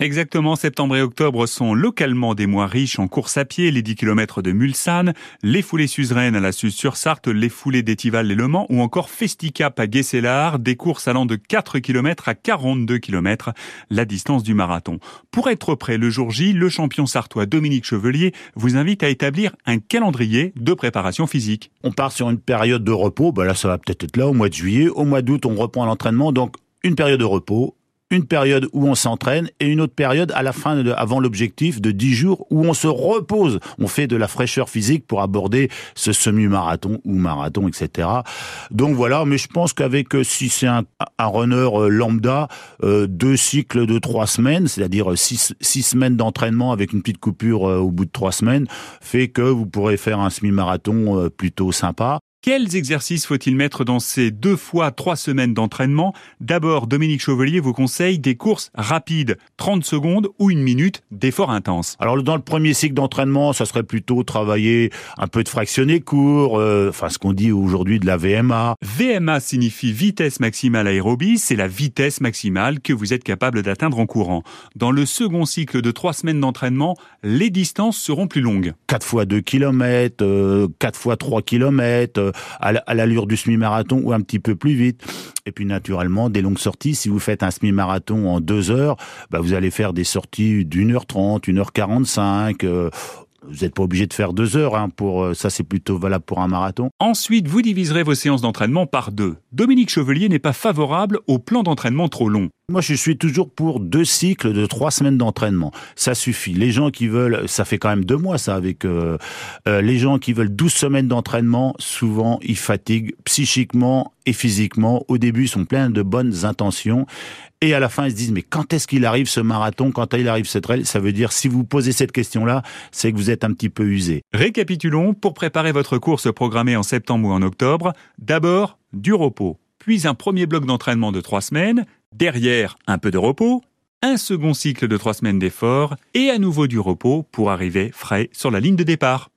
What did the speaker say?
Exactement, septembre et octobre sont localement des mois riches en courses à pied, les 10 km de Mulsanne, les foulées suzeraines à la Suze-sur-Sarthe, les foulées d'Étival et Le ou encore Festicap à Guesselard, des courses allant de 4 km à 42 km, la distance du marathon. Pour être prêt le jour J, le champion sartois Dominique Chevelier vous invite à établir un calendrier de préparation physique. On part sur une période de repos, ben là ça va peut-être être là au mois de juillet, au mois d'août on reprend l'entraînement, donc une période de repos, une période où on s'entraîne et une autre période à la fin, de, avant l'objectif de 10 jours où on se repose. On fait de la fraîcheur physique pour aborder ce semi-marathon ou marathon, etc. Donc voilà, mais je pense qu'avec, euh, si c'est un, un runner euh, lambda, euh, deux cycles de trois semaines, c'est-à-dire six, six semaines d'entraînement avec une petite coupure au bout de trois semaines, fait que vous pourrez faire un semi-marathon plutôt sympa. Quels exercices faut-il mettre dans ces deux fois trois semaines d'entraînement? D'abord, Dominique Chevelier vous conseille des courses rapides, 30 secondes ou une minute d'effort intense. Alors dans le premier cycle d'entraînement, ça serait plutôt travailler un peu de fractionné court, euh, enfin ce qu'on dit aujourd'hui de la VMA. VMA signifie vitesse maximale aérobie, c'est la vitesse maximale que vous êtes capable d'atteindre en courant. Dans le second cycle de trois semaines d'entraînement, les distances seront plus longues. 4 fois 2 km, euh, 4 fois 3 km, à l'allure du semi-marathon ou un petit peu plus vite. Et puis naturellement, des longues sorties. Si vous faites un semi-marathon en deux heures, bah, vous allez faire des sorties d'une heure trente, une heure quarante-cinq. Euh, vous n'êtes pas obligé de faire deux heures, hein, pour euh, ça c'est plutôt valable pour un marathon. Ensuite, vous diviserez vos séances d'entraînement par deux. Dominique Chevelier n'est pas favorable au plan d'entraînement trop long. Moi, je suis toujours pour deux cycles de trois semaines d'entraînement. Ça suffit. Les gens qui veulent, ça fait quand même deux mois ça avec euh, euh, les gens qui veulent 12 semaines d'entraînement, souvent ils fatiguent psychiquement et physiquement. Au début, ils sont pleins de bonnes intentions et à la fin, ils se disent mais quand est-ce qu'il arrive ce marathon? Quand il arrive cette trail? Ça veut dire si vous posez cette question-là, c'est que vous êtes un petit peu usé. Récapitulons pour préparer votre course programmée en septembre ou en octobre. D'abord, du repos, puis un premier bloc d'entraînement de trois semaines Derrière, un peu de repos, un second cycle de trois semaines d'effort et à nouveau du repos pour arriver frais sur la ligne de départ.